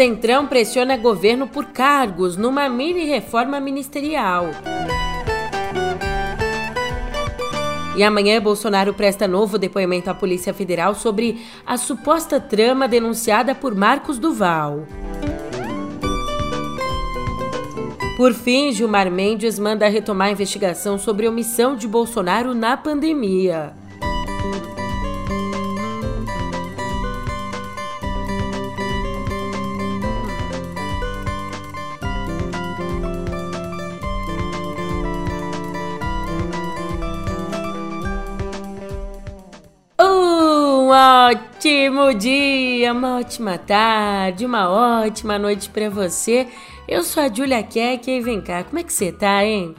Centrão pressiona governo por cargos numa mini reforma ministerial. E amanhã, Bolsonaro presta novo depoimento à Polícia Federal sobre a suposta trama denunciada por Marcos Duval. Por fim, Gilmar Mendes manda retomar a investigação sobre omissão de Bolsonaro na pandemia. Um ótimo dia, uma ótima tarde, uma ótima noite para você. Eu sou a Julia Keck e vem cá, como é que você tá, hein?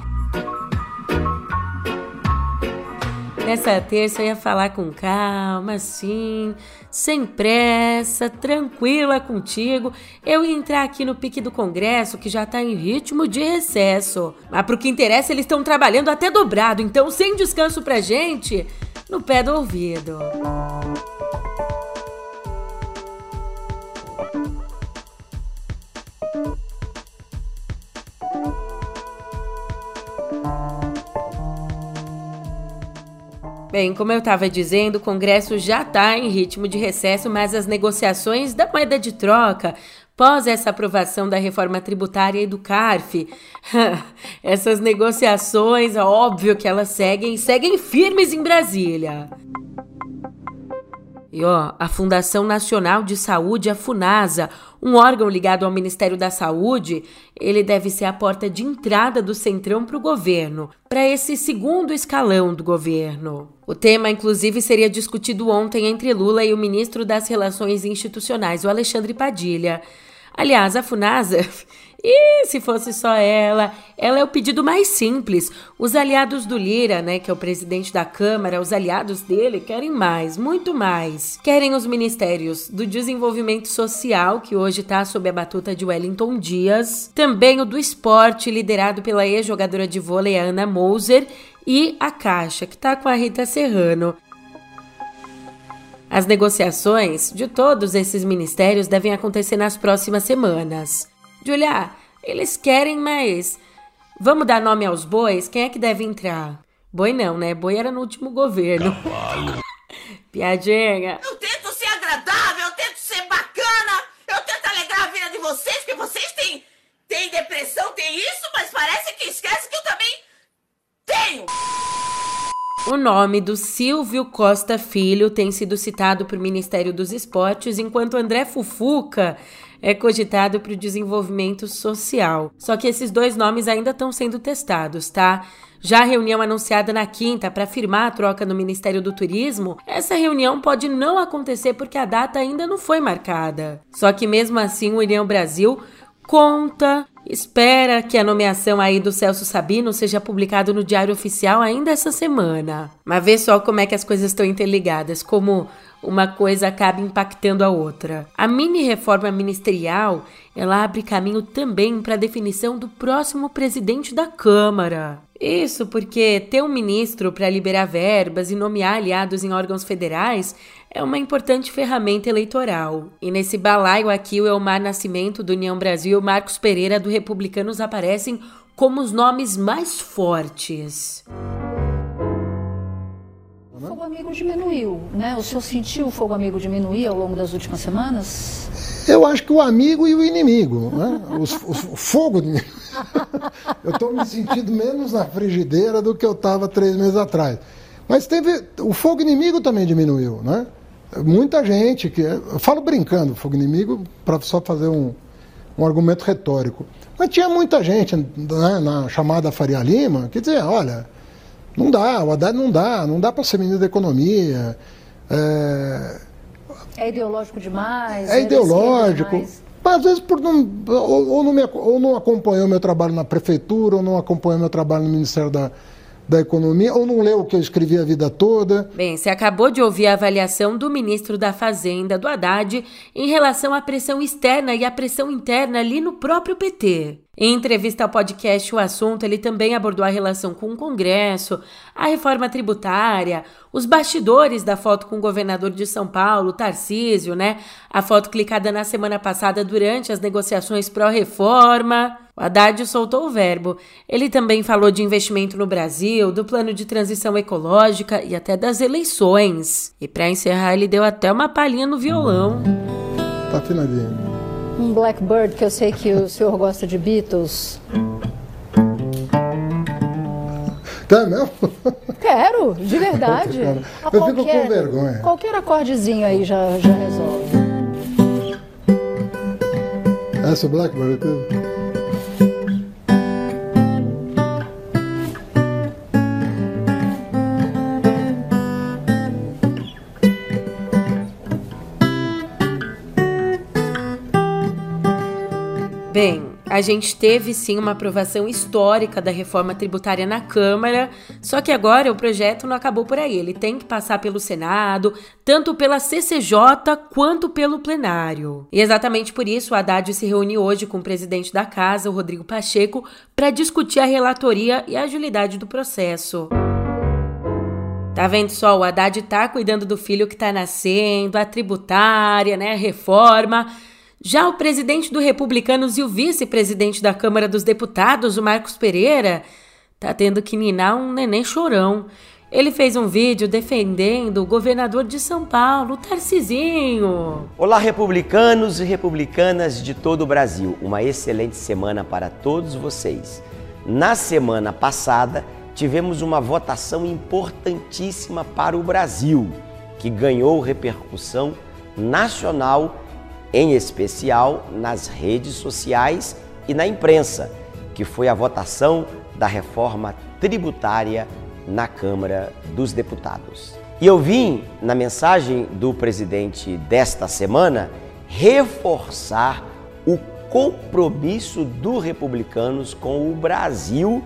Nessa terça eu ia falar com calma, assim, sem pressa, tranquila contigo. Eu ia entrar aqui no pique do Congresso, que já tá em ritmo de recesso. Mas pro que interessa, eles estão trabalhando até dobrado, então sem descanso pra gente, no pé do ouvido. Bem, como eu estava dizendo, o Congresso já está em ritmo de recesso, mas as negociações da moeda de troca, pós essa aprovação da reforma tributária e do CARF, essas negociações, óbvio que elas seguem, seguem firmes em Brasília. E ó, a Fundação Nacional de Saúde, a FUNASA, um órgão ligado ao Ministério da Saúde, ele deve ser a porta de entrada do Centrão para o governo, para esse segundo escalão do governo. O tema, inclusive, seria discutido ontem entre Lula e o ministro das Relações Institucionais, o Alexandre Padilha. Aliás, a FUNASA e se fosse só ela, ela é o pedido mais simples. Os aliados do Lira, né, que é o presidente da Câmara, os aliados dele querem mais, muito mais. Querem os ministérios do desenvolvimento social, que hoje está sob a batuta de Wellington Dias, também o do esporte, liderado pela ex-jogadora de vôlei Ana Moser, e a Caixa, que está com a Rita Serrano. As negociações de todos esses ministérios devem acontecer nas próximas semanas. Julia, eles querem, mas. Vamos dar nome aos bois? Quem é que deve entrar? Boi não, né? Boi era no último governo. Cavalo. Piadinha. Eu tento ser agradável, eu tento ser bacana, eu tento alegrar a vida de vocês, porque vocês têm, têm depressão, têm isso, mas parece que esquece que eu também tenho. O nome do Silvio Costa Filho tem sido citado por Ministério dos Esportes, enquanto André Fufuca é cogitado para o desenvolvimento social. Só que esses dois nomes ainda estão sendo testados, tá? Já a reunião anunciada na quinta para firmar a troca no Ministério do Turismo, essa reunião pode não acontecer porque a data ainda não foi marcada. Só que mesmo assim, o União Brasil conta, espera que a nomeação aí do Celso Sabino seja publicado no Diário Oficial ainda essa semana. Mas vê só como é que as coisas estão interligadas, como uma coisa acaba impactando a outra. A mini reforma ministerial, ela abre caminho também para a definição do próximo presidente da Câmara. Isso porque ter um ministro para liberar verbas e nomear aliados em órgãos federais é uma importante ferramenta eleitoral. E nesse balaio aqui, o Elmar Nascimento do União Brasil e o Marcos Pereira do Republicanos aparecem como os nomes mais fortes. O fogo amigo diminuiu, né? O senhor sentiu o fogo amigo diminuir ao longo das últimas semanas? Eu acho que o amigo e o inimigo, né? O, o, o fogo. eu estou me sentindo menos na frigideira do que eu estava três meses atrás. Mas teve. O fogo inimigo também diminuiu, né? Muita gente que. Eu falo brincando, fogo inimigo, para só fazer um, um argumento retórico. Mas tinha muita gente né, na chamada Faria Lima que dizia, olha, não dá, o Haddad não dá, não dá para ser ministro da economia. É, é ideológico demais. É, é ideológico. Demais. Às vezes por não, ou, ou, não me, ou não acompanhou meu trabalho na prefeitura, ou não acompanhou meu trabalho no Ministério da, da economia ou não leu o que eu escrevi a vida toda? Bem, você acabou de ouvir a avaliação do ministro da Fazenda, do Haddad, em relação à pressão externa e à pressão interna ali no próprio PT. Em entrevista ao podcast O Assunto, ele também abordou a relação com o Congresso, a reforma tributária, os bastidores da foto com o governador de São Paulo, Tarcísio, né? A foto clicada na semana passada durante as negociações pró-reforma. O Haddad soltou o verbo. Ele também falou de investimento no Brasil, do plano de transição ecológica e até das eleições. E para encerrar, ele deu até uma palhinha no violão. Tá afinadinho um Blackbird, que eu sei que o senhor gosta de Beatles. Tá mesmo? Quero, de verdade. Eu qualquer, fico com vergonha. Qualquer acordezinho aí já, já resolve. Essa Blackbird? Bem, a gente teve sim uma aprovação histórica da reforma tributária na Câmara, só que agora o projeto não acabou por aí. Ele tem que passar pelo Senado, tanto pela CCJ quanto pelo plenário. E exatamente por isso o Haddad se reúne hoje com o presidente da casa, o Rodrigo Pacheco, para discutir a relatoria e a agilidade do processo. Tá vendo só? O Haddad tá cuidando do filho que tá nascendo, a tributária, né, a reforma. Já o presidente do Republicanos e o vice-presidente da Câmara dos Deputados, o Marcos Pereira, tá tendo que ninar um neném chorão. Ele fez um vídeo defendendo o governador de São Paulo, Tarcisinho. Olá, republicanos e republicanas de todo o Brasil. Uma excelente semana para todos vocês. Na semana passada, tivemos uma votação importantíssima para o Brasil, que ganhou repercussão nacional em especial nas redes sociais e na imprensa, que foi a votação da reforma tributária na Câmara dos Deputados. E eu vim, na mensagem do presidente desta semana, reforçar o compromisso dos republicanos com o Brasil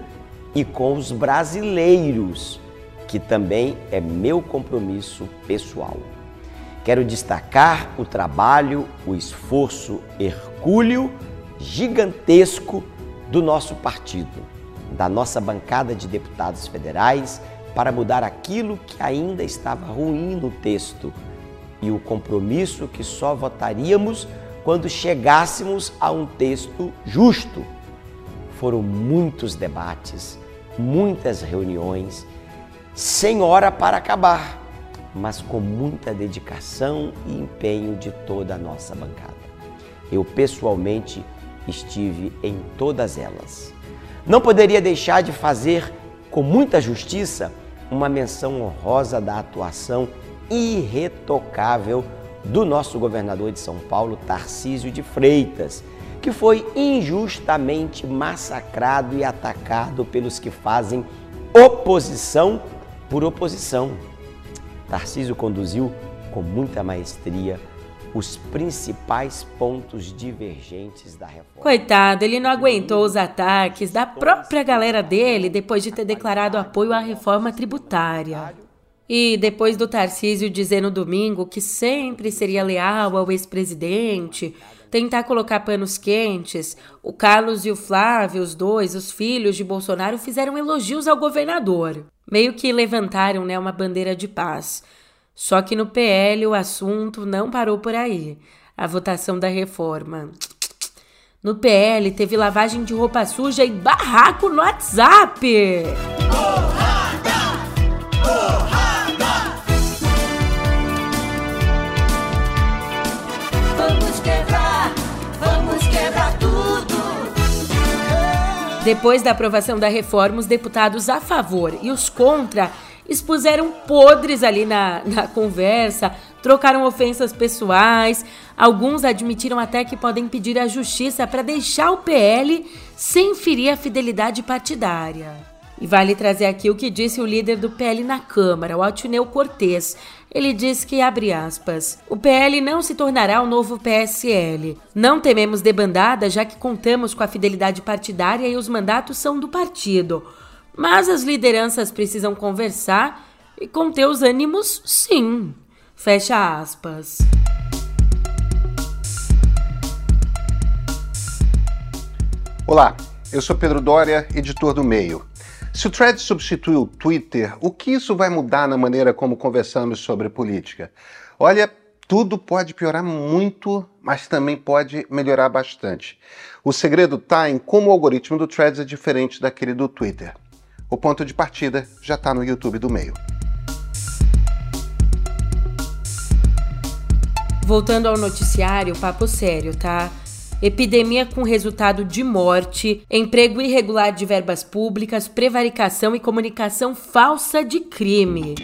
e com os brasileiros, que também é meu compromisso pessoal. Quero destacar o trabalho, o esforço hercúleo, gigantesco do nosso partido, da nossa bancada de deputados federais, para mudar aquilo que ainda estava ruim no texto e o compromisso que só votaríamos quando chegássemos a um texto justo. Foram muitos debates, muitas reuniões, sem hora para acabar mas com muita dedicação e empenho de toda a nossa bancada. Eu pessoalmente estive em todas elas. Não poderia deixar de fazer com muita justiça uma menção honrosa da atuação irretocável do nosso governador de São Paulo, Tarcísio de Freitas, que foi injustamente massacrado e atacado pelos que fazem oposição por oposição. Tarcísio conduziu com muita maestria os principais pontos divergentes da reforma. Coitado, ele não aguentou os ataques da própria galera dele depois de ter declarado apoio à reforma tributária. E depois do Tarcísio dizer no domingo que sempre seria leal ao ex-presidente, tentar colocar panos quentes, o Carlos e o Flávio, os dois, os filhos de Bolsonaro, fizeram elogios ao governador meio que levantaram né, uma bandeira de paz. Só que no PL o assunto não parou por aí. A votação da reforma. No PL teve lavagem de roupa suja e barraco no WhatsApp. Depois da aprovação da reforma, os deputados a favor e os contra expuseram podres ali na, na conversa, trocaram ofensas pessoais. Alguns admitiram até que podem pedir à justiça para deixar o PL sem ferir a fidelidade partidária. E vale trazer aqui o que disse o líder do PL na Câmara, o Altineu Cortes. Ele diz que, abre aspas, o PL não se tornará o novo PSL. Não tememos debandada, já que contamos com a fidelidade partidária e os mandatos são do partido. Mas as lideranças precisam conversar e conter os ânimos, sim. Fecha aspas. Olá, eu sou Pedro Dória, editor do Meio. Se o Thread substitui o Twitter, o que isso vai mudar na maneira como conversamos sobre política? Olha, tudo pode piorar muito, mas também pode melhorar bastante. O segredo está em como o algoritmo do Threads é diferente daquele do Twitter. O ponto de partida já está no YouTube do meio. Voltando ao noticiário, papo sério, tá? Epidemia com resultado de morte, emprego irregular de verbas públicas, prevaricação e comunicação falsa de crime.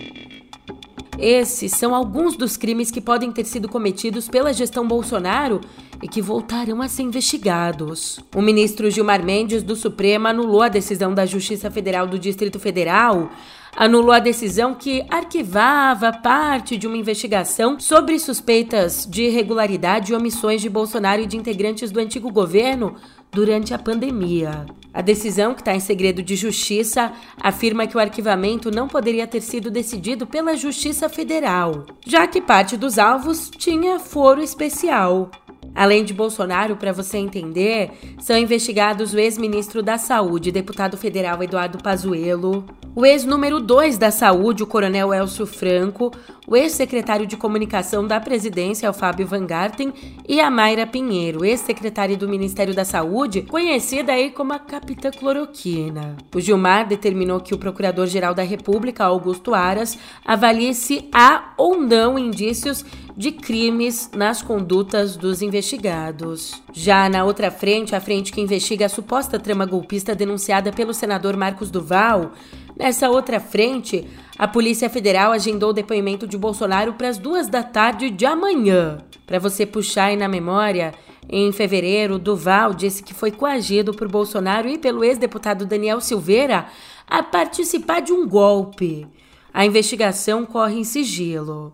Esses são alguns dos crimes que podem ter sido cometidos pela gestão Bolsonaro e que voltarão a ser investigados. O ministro Gilmar Mendes do Supremo anulou a decisão da Justiça Federal do Distrito Federal anulou a decisão que arquivava parte de uma investigação sobre suspeitas de irregularidade e omissões de Bolsonaro e de integrantes do antigo governo durante a pandemia. A decisão, que está em segredo de justiça, afirma que o arquivamento não poderia ter sido decidido pela Justiça Federal, já que parte dos alvos tinha foro especial. Além de Bolsonaro, para você entender, são investigados o ex-ministro da Saúde, deputado federal Eduardo Pazuello, o ex-número 2 da Saúde, o coronel Elcio Franco, o ex-secretário de Comunicação da Presidência, o Fábio Van Garten, e a Mayra Pinheiro, ex-secretária do Ministério da Saúde, conhecida aí como a Capitã Cloroquina. O Gilmar determinou que o Procurador-Geral da República, Augusto Aras, avalie se há ou não indícios de crimes nas condutas dos investigados. Já na outra frente, a frente que investiga a suposta trama golpista denunciada pelo senador Marcos Duval, nessa outra frente, a Polícia Federal agendou o depoimento de Bolsonaro para as duas da tarde de amanhã. Para você puxar aí na memória, em fevereiro, Duval disse que foi coagido por Bolsonaro e pelo ex-deputado Daniel Silveira a participar de um golpe. A investigação corre em sigilo.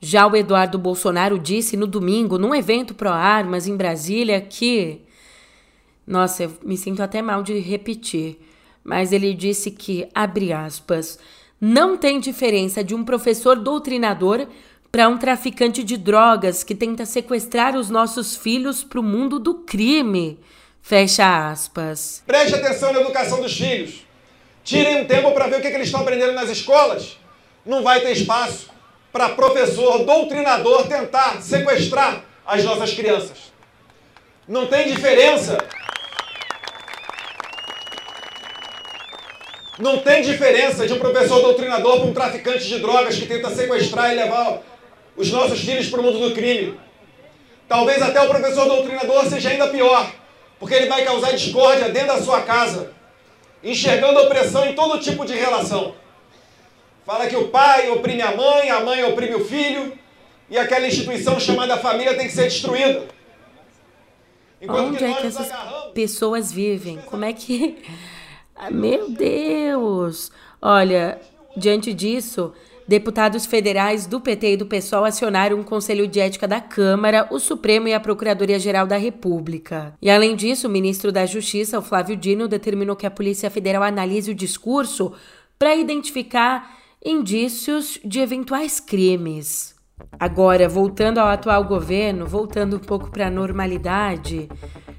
Já o Eduardo Bolsonaro disse no domingo, num evento pró-armas em Brasília, que. Nossa, eu me sinto até mal de repetir, mas ele disse que, abre aspas, não tem diferença de um professor doutrinador para um traficante de drogas que tenta sequestrar os nossos filhos para o mundo do crime. Fecha aspas. Preste atenção na educação dos filhos. Tirem um tempo para ver o que, que eles estão aprendendo nas escolas. Não vai ter espaço para professor, doutrinador tentar sequestrar as nossas crianças. Não tem diferença. Não tem diferença de um professor doutrinador para um traficante de drogas que tenta sequestrar e levar os nossos filhos para o mundo do crime. Talvez até o professor doutrinador seja ainda pior, porque ele vai causar discórdia dentro da sua casa, enxergando opressão em todo tipo de relação. Fala que o pai oprime a mãe, a mãe oprime o filho, e aquela instituição chamada família tem que ser destruída. Enquanto Onde que é que essas pessoas vivem? Como é que. Ah, meu Deus! Olha, diante disso, deputados federais do PT e do PSOL acionaram um conselho de ética da Câmara, o Supremo e a Procuradoria-Geral da República. E além disso, o ministro da Justiça, o Flávio Dino, determinou que a Polícia Federal analise o discurso para identificar indícios de eventuais crimes. Agora, voltando ao atual governo, voltando um pouco para a normalidade,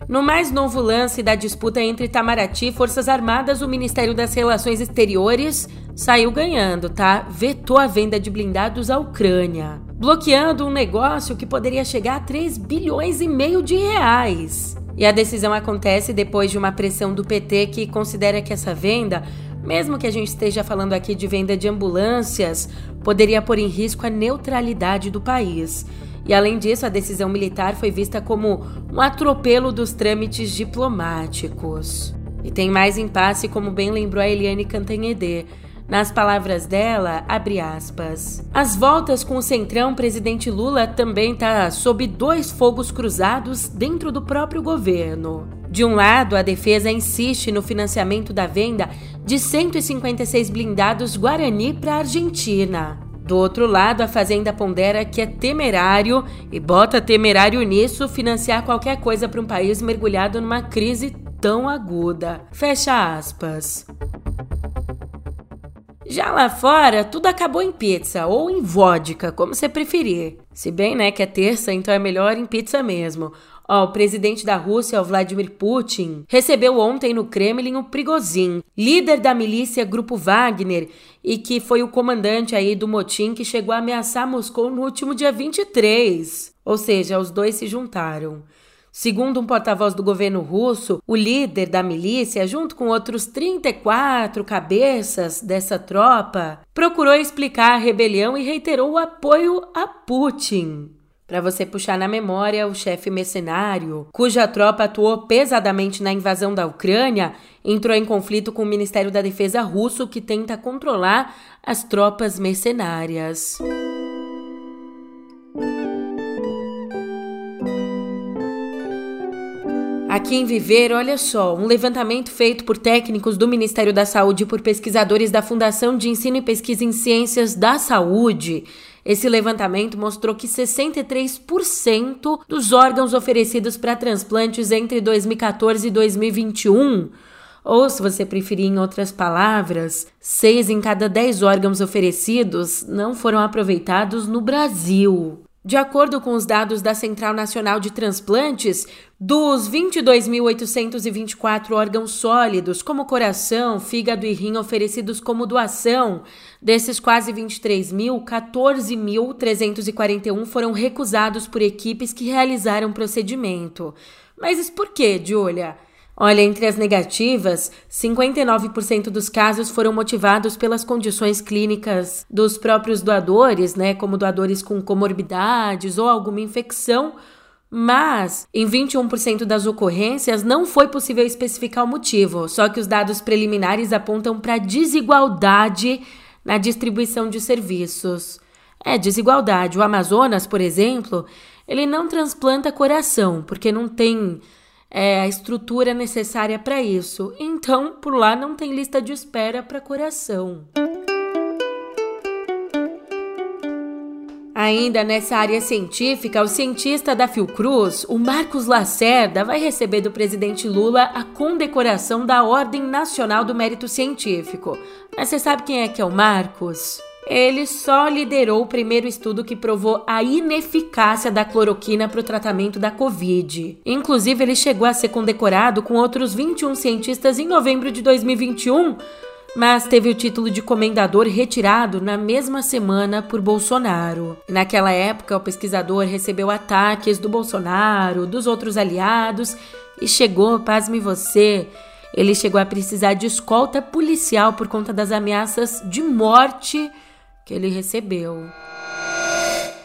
no mais novo lance da disputa entre Itamaraty e Forças Armadas, o Ministério das Relações Exteriores saiu ganhando, tá? Vetou a venda de blindados à Ucrânia, bloqueando um negócio que poderia chegar a 3 bilhões e meio de reais. E a decisão acontece depois de uma pressão do PT que considera que essa venda mesmo que a gente esteja falando aqui de venda de ambulâncias, poderia pôr em risco a neutralidade do país. E além disso, a decisão militar foi vista como um atropelo dos trâmites diplomáticos. E tem mais impasse, como bem lembrou a Eliane Cantanhede. Nas palavras dela, abre aspas. As voltas com o Centrão, presidente Lula também está sob dois fogos cruzados dentro do próprio governo. De um lado, a defesa insiste no financiamento da venda de 156 blindados Guarani para a Argentina. Do outro lado, a Fazenda pondera que é temerário, e bota temerário nisso, financiar qualquer coisa para um país mergulhado numa crise tão aguda. Fecha aspas. Já lá fora, tudo acabou em pizza ou em vodka, como você preferir. Se bem, né, que é terça, então é melhor em pizza mesmo. O presidente da Rússia, Vladimir Putin, recebeu ontem no Kremlin o Prigozhin, líder da milícia Grupo Wagner e que foi o comandante aí do motim que chegou a ameaçar Moscou no último dia 23. Ou seja, os dois se juntaram. Segundo um porta-voz do governo russo, o líder da milícia, junto com outros 34 cabeças dessa tropa, procurou explicar a rebelião e reiterou o apoio a Putin. Para você puxar na memória, o chefe mercenário, cuja tropa atuou pesadamente na invasão da Ucrânia, entrou em conflito com o Ministério da Defesa russo, que tenta controlar as tropas mercenárias. Aqui em Viver, olha só, um levantamento feito por técnicos do Ministério da Saúde e por pesquisadores da Fundação de Ensino e Pesquisa em Ciências da Saúde. Esse levantamento mostrou que 63% dos órgãos oferecidos para transplantes entre 2014 e 2021 ou, se você preferir em outras palavras, seis em cada dez órgãos oferecidos não foram aproveitados no Brasil. De acordo com os dados da Central Nacional de Transplantes, dos 22.824 órgãos sólidos, como coração, fígado e rim oferecidos como doação, desses quase 23 mil, 14.341 foram recusados por equipes que realizaram procedimento. Mas por que, Julia? Olha, entre as negativas, 59% dos casos foram motivados pelas condições clínicas dos próprios doadores, né, como doadores com comorbidades ou alguma infecção, mas em 21% das ocorrências não foi possível especificar o motivo, só que os dados preliminares apontam para desigualdade na distribuição de serviços. É, desigualdade. O Amazonas, por exemplo, ele não transplanta coração, porque não tem é, a estrutura necessária para isso. Então, por lá não tem lista de espera para coração. Ainda nessa área científica, o cientista da Fiocruz, o Marcos Lacerda, vai receber do presidente Lula a condecoração da Ordem Nacional do Mérito Científico. Mas você sabe quem é que é o Marcos? Ele só liderou o primeiro estudo que provou a ineficácia da cloroquina para o tratamento da Covid. Inclusive, ele chegou a ser condecorado com outros 21 cientistas em novembro de 2021, mas teve o título de comendador retirado na mesma semana por Bolsonaro. Naquela época, o pesquisador recebeu ataques do Bolsonaro, dos outros aliados e chegou, pasme você, ele chegou a precisar de escolta policial por conta das ameaças de morte que ele recebeu.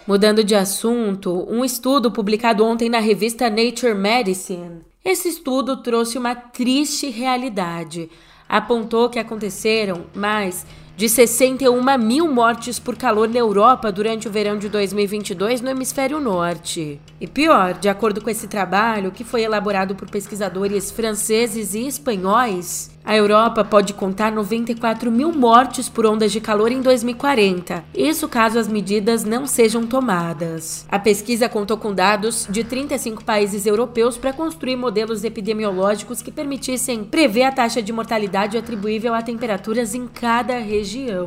Mudando de assunto, um estudo publicado ontem na revista Nature Medicine. Esse estudo trouxe uma triste realidade. Apontou que aconteceram mais de 61 mil mortes por calor na Europa durante o verão de 2022 no hemisfério norte. E pior, de acordo com esse trabalho, que foi elaborado por pesquisadores franceses e espanhóis, a Europa pode contar 94 mil mortes por ondas de calor em 2040, isso caso as medidas não sejam tomadas. A pesquisa contou com dados de 35 países europeus para construir modelos epidemiológicos que permitissem prever a taxa de mortalidade atribuível a temperaturas em cada região.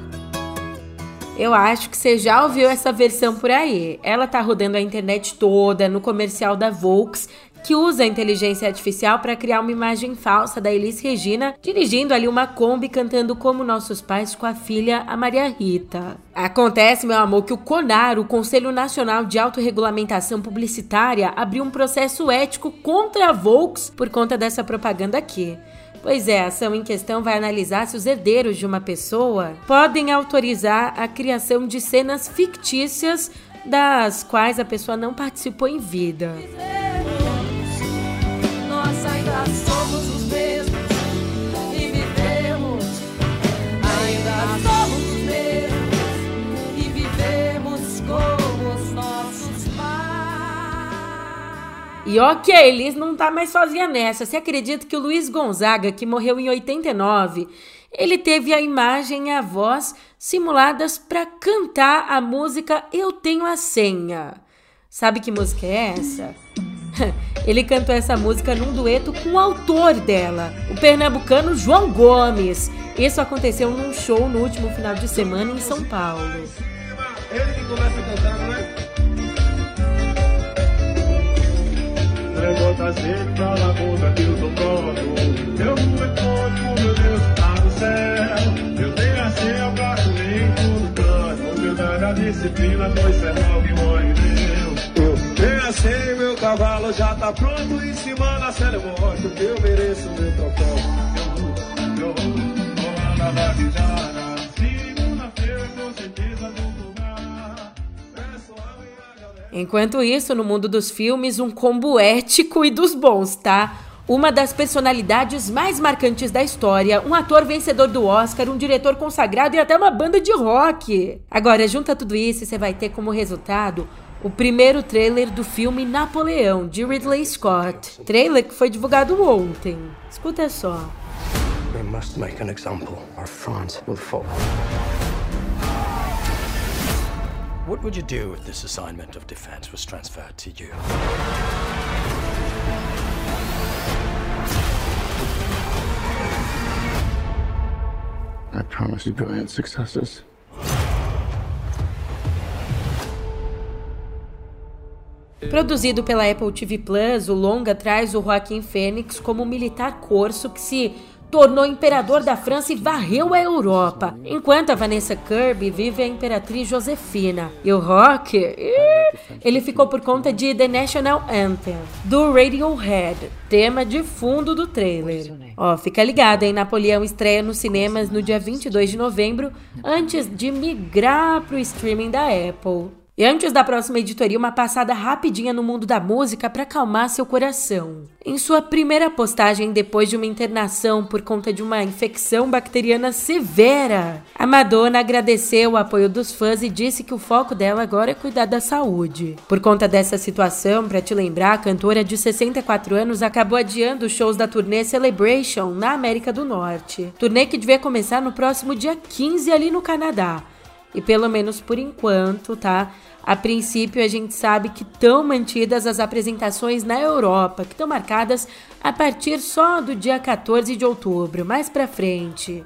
Eu acho que você já ouviu essa versão por aí. Ela tá rodando a internet toda, no comercial da Volks, que usa a inteligência artificial para criar uma imagem falsa da Elis Regina, dirigindo ali uma Kombi cantando como nossos pais com a filha, a Maria Rita. Acontece, meu amor, que o CONAR, o Conselho Nacional de Autorregulamentação Publicitária, abriu um processo ético contra a Volks por conta dessa propaganda aqui. Pois é, a ação em questão vai analisar se os herdeiros de uma pessoa podem autorizar a criação de cenas fictícias das quais a pessoa não participou em vida. Nós ainda somos os E ok, Liz não tá mais sozinha nessa. Você acredita que o Luiz Gonzaga, que morreu em 89, ele teve a imagem e a voz simuladas para cantar a música Eu Tenho a Senha. Sabe que música é essa? Ele cantou essa música num dueto com o autor dela, o pernambucano João Gomes. Isso aconteceu num show no último final de semana em São Paulo. Ele que começa a cantar, é? Sempre pra laguna que eu tô pronto. Eu fui pronto, meu Deus, tá no céu. Eu tenho a senha pra comer em todo canto. Humildade, a disciplina, dois sermão que morre Deus. Eu tenho a senha, meu cavalo já tá pronto. Em cima na mostro que eu mereço meu troféu. Eu, eu, comanda vai virar. Segunda-feira, Enquanto isso, no mundo dos filmes, um combo ético e dos bons, tá? Uma das personalidades mais marcantes da história, um ator vencedor do Oscar, um diretor consagrado e até uma banda de rock. Agora, junta tudo isso e você vai ter como resultado o primeiro trailer do filme Napoleão, de Ridley Scott. Trailer que foi divulgado ontem. Escuta só. We must make an example, or France will fall. What would you do if this assignment of defense was transferred to you? I promise you brilliant successes. Produzido pela Apple TV Plus, o longa traz o Joaquim Fênix como um militar corso que se tornou imperador da França e varreu a Europa, enquanto a Vanessa Kirby vive a imperatriz Josefina. E o rock, ele ficou por conta de The National Anthem, do Radiohead, tema de fundo do trailer. Ó, fica ligado, hein? Napoleão estreia nos cinemas no dia 22 de novembro, antes de migrar pro streaming da Apple. E antes da próxima editoria, uma passada rapidinha no mundo da música para acalmar seu coração. Em sua primeira postagem depois de uma internação por conta de uma infecção bacteriana severa, a Madonna agradeceu o apoio dos fãs e disse que o foco dela agora é cuidar da saúde. Por conta dessa situação, para te lembrar, a cantora de 64 anos acabou adiando os shows da turnê Celebration na América do Norte. Turnê que devia começar no próximo dia 15 ali no Canadá. E pelo menos por enquanto, tá? A princípio, a gente sabe que estão mantidas as apresentações na Europa, que estão marcadas a partir só do dia 14 de outubro, mais pra frente.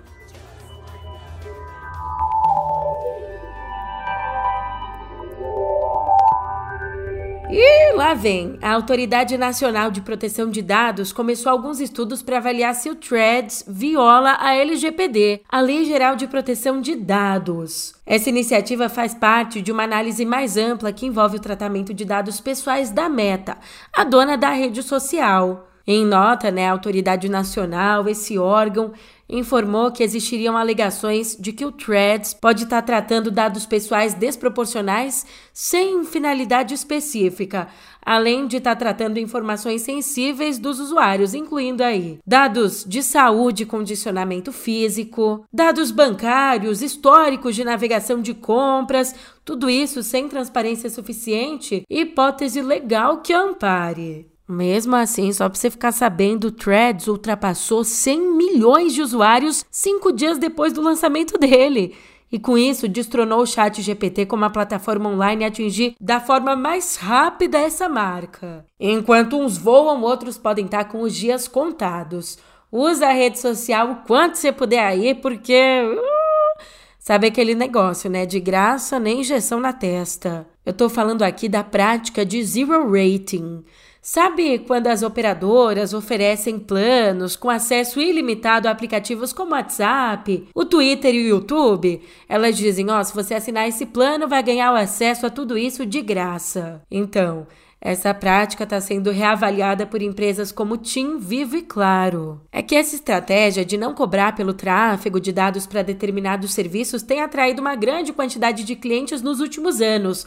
E lá vem. A Autoridade Nacional de Proteção de Dados começou alguns estudos para avaliar se o Threads viola a LGPD, a Lei Geral de Proteção de Dados. Essa iniciativa faz parte de uma análise mais ampla que envolve o tratamento de dados pessoais da Meta, a dona da rede social. Em nota, né, a Autoridade Nacional, esse órgão, informou que existiriam alegações de que o Threads pode estar tratando dados pessoais desproporcionais sem finalidade específica, além de estar tratando informações sensíveis dos usuários, incluindo aí dados de saúde e condicionamento físico, dados bancários, históricos de navegação de compras, tudo isso sem transparência suficiente hipótese legal que ampare. Mesmo assim, só para você ficar sabendo, o Threads ultrapassou 100 milhões de usuários cinco dias depois do lançamento dele. E com isso, destronou o Chat GPT como a plataforma online a atingir da forma mais rápida essa marca. Enquanto uns voam, outros podem estar com os dias contados. Usa a rede social o quanto você puder aí, porque. Uh, sabe aquele negócio, né? De graça, nem injeção na testa. Eu tô falando aqui da prática de zero rating. Sabe quando as operadoras oferecem planos com acesso ilimitado a aplicativos como WhatsApp, o Twitter e o YouTube? Elas dizem: ó, oh, se você assinar esse plano, vai ganhar o acesso a tudo isso de graça. Então, Essa prática está sendo reavaliada por empresas como Tim, Vivo e Claro. É que essa estratégia de não cobrar pelo tráfego de dados para determinados serviços tem atraído uma grande quantidade de clientes nos últimos anos.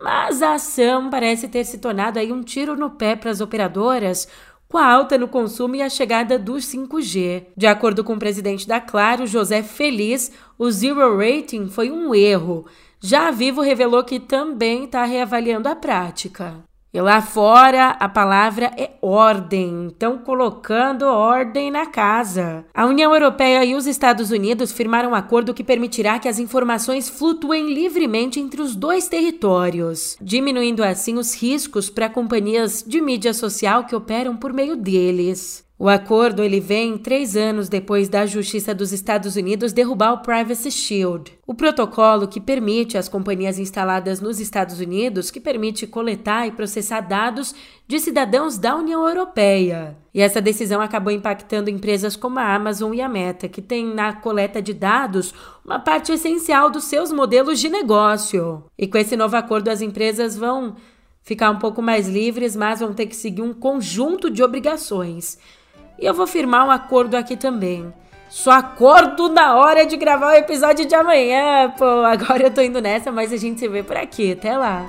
Mas a ação parece ter se tornado aí um tiro no pé para as operadoras, com a alta no consumo e a chegada do 5G. De acordo com o presidente da Claro, José Feliz, o zero rating foi um erro. Já a Vivo revelou que também está reavaliando a prática. E lá fora a palavra é ordem, então colocando ordem na casa. A União Europeia e os Estados Unidos firmaram um acordo que permitirá que as informações flutuem livremente entre os dois territórios, diminuindo assim os riscos para companhias de mídia social que operam por meio deles. O acordo ele vem três anos depois da Justiça dos Estados Unidos derrubar o Privacy Shield, o protocolo que permite às companhias instaladas nos Estados Unidos que permite coletar e processar dados de cidadãos da União Europeia. E essa decisão acabou impactando empresas como a Amazon e a Meta, que têm na coleta de dados uma parte essencial dos seus modelos de negócio. E com esse novo acordo as empresas vão ficar um pouco mais livres, mas vão ter que seguir um conjunto de obrigações. E eu vou firmar um acordo aqui também. Só acordo na hora de gravar o episódio de amanhã. Pô, agora eu tô indo nessa, mas a gente se vê por aqui. Até lá.